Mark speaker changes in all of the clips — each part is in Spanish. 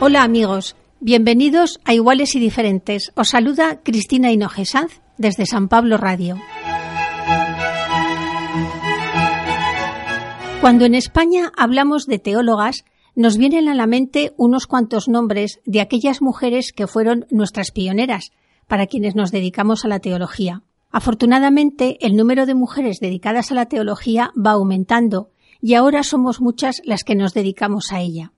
Speaker 1: Hola amigos, bienvenidos a Iguales y Diferentes. Os saluda Cristina Hinoje Sanz desde San Pablo Radio. Cuando en España hablamos de teólogas, nos vienen a la mente unos cuantos nombres de aquellas mujeres que fueron nuestras pioneras, para quienes nos dedicamos a la teología. Afortunadamente, el número de mujeres dedicadas a la teología va aumentando y ahora somos muchas las que nos dedicamos a ella.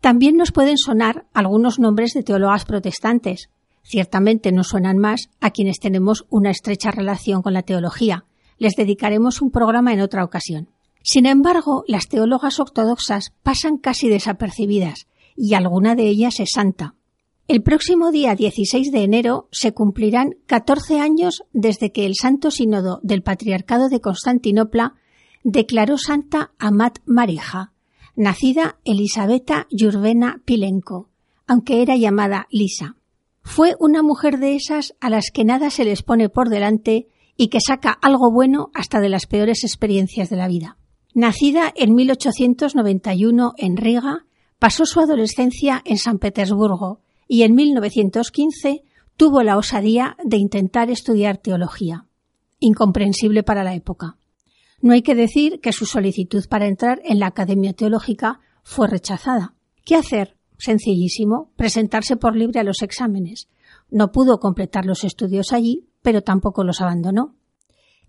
Speaker 1: También nos pueden sonar algunos nombres de teólogas protestantes. Ciertamente nos suenan más a quienes tenemos una estrecha relación con la teología. Les dedicaremos un programa en otra ocasión. Sin embargo, las teólogas ortodoxas pasan casi desapercibidas y alguna de ellas es santa. El próximo día 16 de enero se cumplirán 14 años desde que el Santo Sínodo del Patriarcado de Constantinopla declaró santa a Mat Marija, nacida Elisabetta Yurvena Pilenko, aunque era llamada Lisa. Fue una mujer de esas a las que nada se les pone por delante y que saca algo bueno hasta de las peores experiencias de la vida. Nacida en 1891 en Riga, pasó su adolescencia en San Petersburgo, y en 1915 tuvo la osadía de intentar estudiar teología. Incomprensible para la época. No hay que decir que su solicitud para entrar en la Academia Teológica fue rechazada. ¿Qué hacer? Sencillísimo, presentarse por libre a los exámenes. No pudo completar los estudios allí, pero tampoco los abandonó.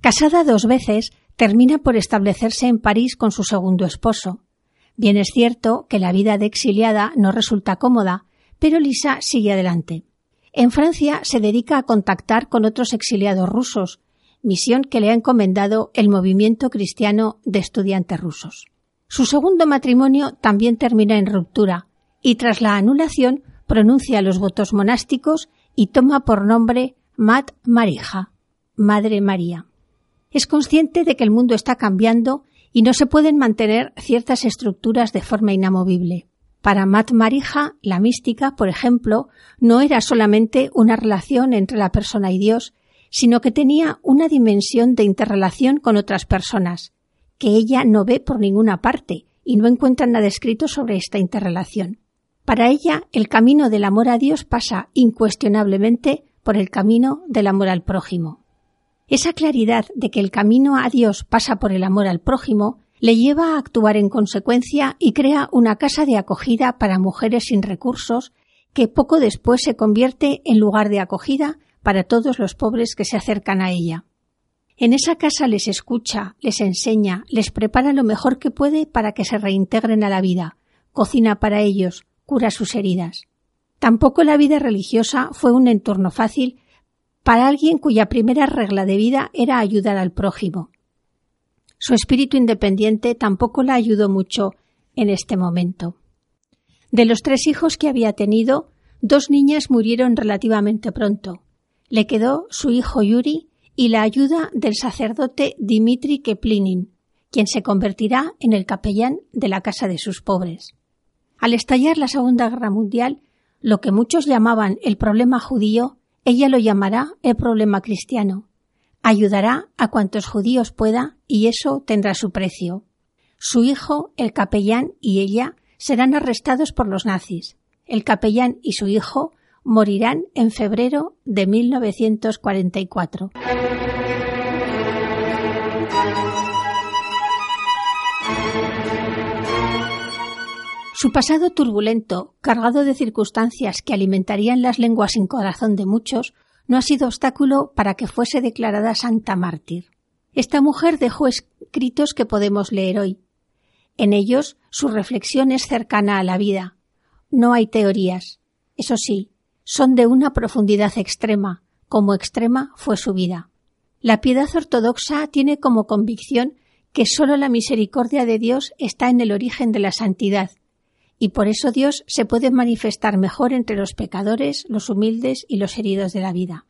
Speaker 1: Casada dos veces, termina por establecerse en París con su segundo esposo. Bien es cierto que la vida de exiliada no resulta cómoda, pero Lisa sigue adelante. En Francia se dedica a contactar con otros exiliados rusos, misión que le ha encomendado el movimiento cristiano de estudiantes rusos. Su segundo matrimonio también termina en ruptura y tras la anulación pronuncia los votos monásticos y toma por nombre Mat Marija, Madre María. Es consciente de que el mundo está cambiando y no se pueden mantener ciertas estructuras de forma inamovible. Para Mat Marija, la mística, por ejemplo, no era solamente una relación entre la persona y Dios, sino que tenía una dimensión de interrelación con otras personas, que ella no ve por ninguna parte y no encuentra nada escrito sobre esta interrelación. Para ella, el camino del amor a Dios pasa incuestionablemente por el camino del amor al prójimo. Esa claridad de que el camino a Dios pasa por el amor al prójimo le lleva a actuar en consecuencia y crea una casa de acogida para mujeres sin recursos que poco después se convierte en lugar de acogida para todos los pobres que se acercan a ella. En esa casa les escucha, les enseña, les prepara lo mejor que puede para que se reintegren a la vida, cocina para ellos, cura sus heridas. Tampoco la vida religiosa fue un entorno fácil para alguien cuya primera regla de vida era ayudar al prójimo. Su espíritu independiente tampoco la ayudó mucho en este momento. De los tres hijos que había tenido, dos niñas murieron relativamente pronto. Le quedó su hijo Yuri y la ayuda del sacerdote Dimitri Keplinin, quien se convertirá en el capellán de la casa de sus pobres. Al estallar la Segunda Guerra Mundial, lo que muchos llamaban el problema judío, ella lo llamará el problema cristiano, Ayudará a cuantos judíos pueda y eso tendrá su precio. Su hijo, el capellán y ella serán arrestados por los nazis. El capellán y su hijo morirán en febrero de 1944. Su pasado turbulento, cargado de circunstancias que alimentarían las lenguas sin corazón de muchos, no ha sido obstáculo para que fuese declarada santa mártir. Esta mujer dejó escritos que podemos leer hoy. En ellos su reflexión es cercana a la vida. No hay teorías. Eso sí, son de una profundidad extrema, como extrema fue su vida. La piedad ortodoxa tiene como convicción que sólo la misericordia de Dios está en el origen de la santidad, y por eso Dios se puede manifestar mejor entre los pecadores, los humildes y los heridos de la vida.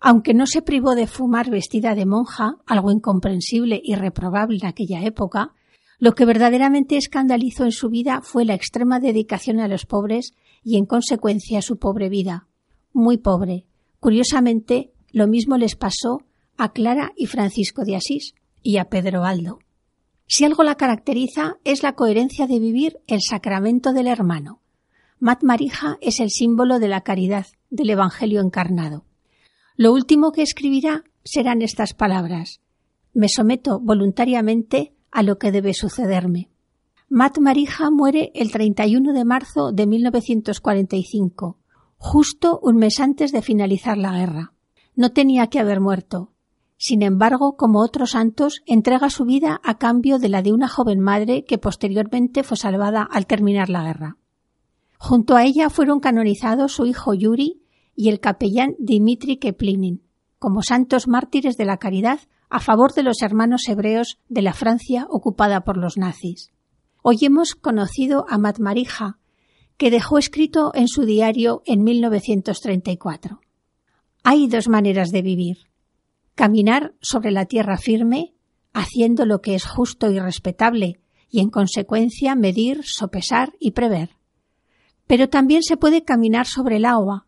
Speaker 1: Aunque no se privó de fumar vestida de monja, algo incomprensible y reprobable en aquella época, lo que verdaderamente escandalizó en su vida fue la extrema dedicación a los pobres y en consecuencia su pobre vida. Muy pobre. Curiosamente, lo mismo les pasó a Clara y Francisco de Asís y a Pedro Aldo. Si algo la caracteriza es la coherencia de vivir el sacramento del hermano. Mat Marija es el símbolo de la caridad, del Evangelio encarnado. Lo último que escribirá serán estas palabras. Me someto voluntariamente a lo que debe sucederme. Mat Marija muere el 31 de marzo de 1945, justo un mes antes de finalizar la guerra. No tenía que haber muerto. Sin embargo, como otros santos, entrega su vida a cambio de la de una joven madre que posteriormente fue salvada al terminar la guerra. Junto a ella fueron canonizados su hijo Yuri y el capellán Dimitri Keplinin, como santos mártires de la caridad a favor de los hermanos hebreos de la Francia ocupada por los nazis. Hoy hemos conocido a Matmarija, que dejó escrito en su diario en 1934. Hay dos maneras de vivir caminar sobre la tierra firme, haciendo lo que es justo y respetable, y en consecuencia medir, sopesar y prever. Pero también se puede caminar sobre el agua.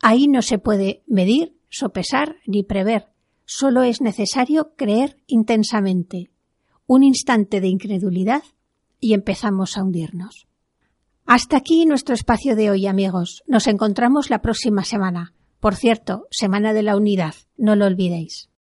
Speaker 1: Ahí no se puede medir, sopesar ni prever, solo es necesario creer intensamente. Un instante de incredulidad y empezamos a hundirnos. Hasta aquí nuestro espacio de hoy, amigos. Nos encontramos la próxima semana. Por cierto, Semana de la Unidad, no lo olvidéis.